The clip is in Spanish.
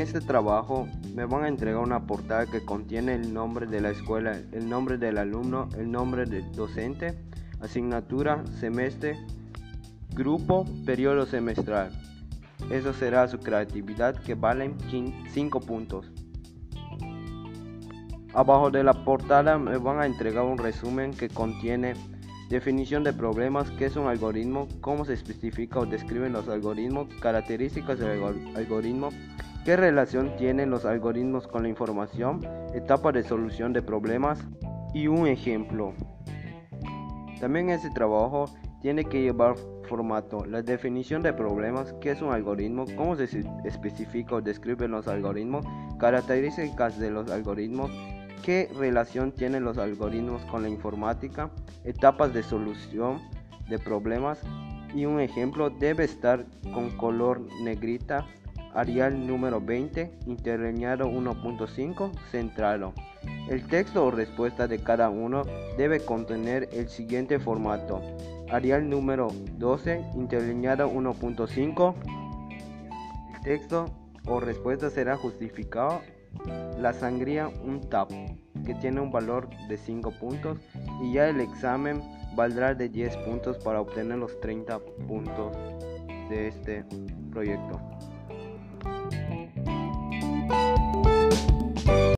este trabajo me van a entregar una portada que contiene el nombre de la escuela, el nombre del alumno, el nombre del docente, asignatura, semestre, grupo, periodo semestral. Eso será su creatividad que valen 5 puntos. Abajo de la portada me van a entregar un resumen que contiene definición de problemas, qué es un algoritmo, cómo se especifica o describen los algoritmos, características del algoritmo, qué relación tienen los algoritmos con la información, etapa de solución de problemas y un ejemplo. También ese trabajo tiene que llevar formato, la definición de problemas, qué es un algoritmo, cómo se especifica o describen los algoritmos, características de los algoritmos, qué relación tienen los algoritmos con la informática, etapas de solución de problemas. Y un ejemplo debe estar con color negrita, Arial número 20, interlineado 1.5, centrado. El texto o respuesta de cada uno debe contener el siguiente formato. Arial número 12, interlineado 1.5. El texto o respuesta será justificado. La sangría un tap, que tiene un valor de 5 puntos. Y ya el examen valdrá de 10 puntos para obtener los 30 puntos de este proyecto. Yeah.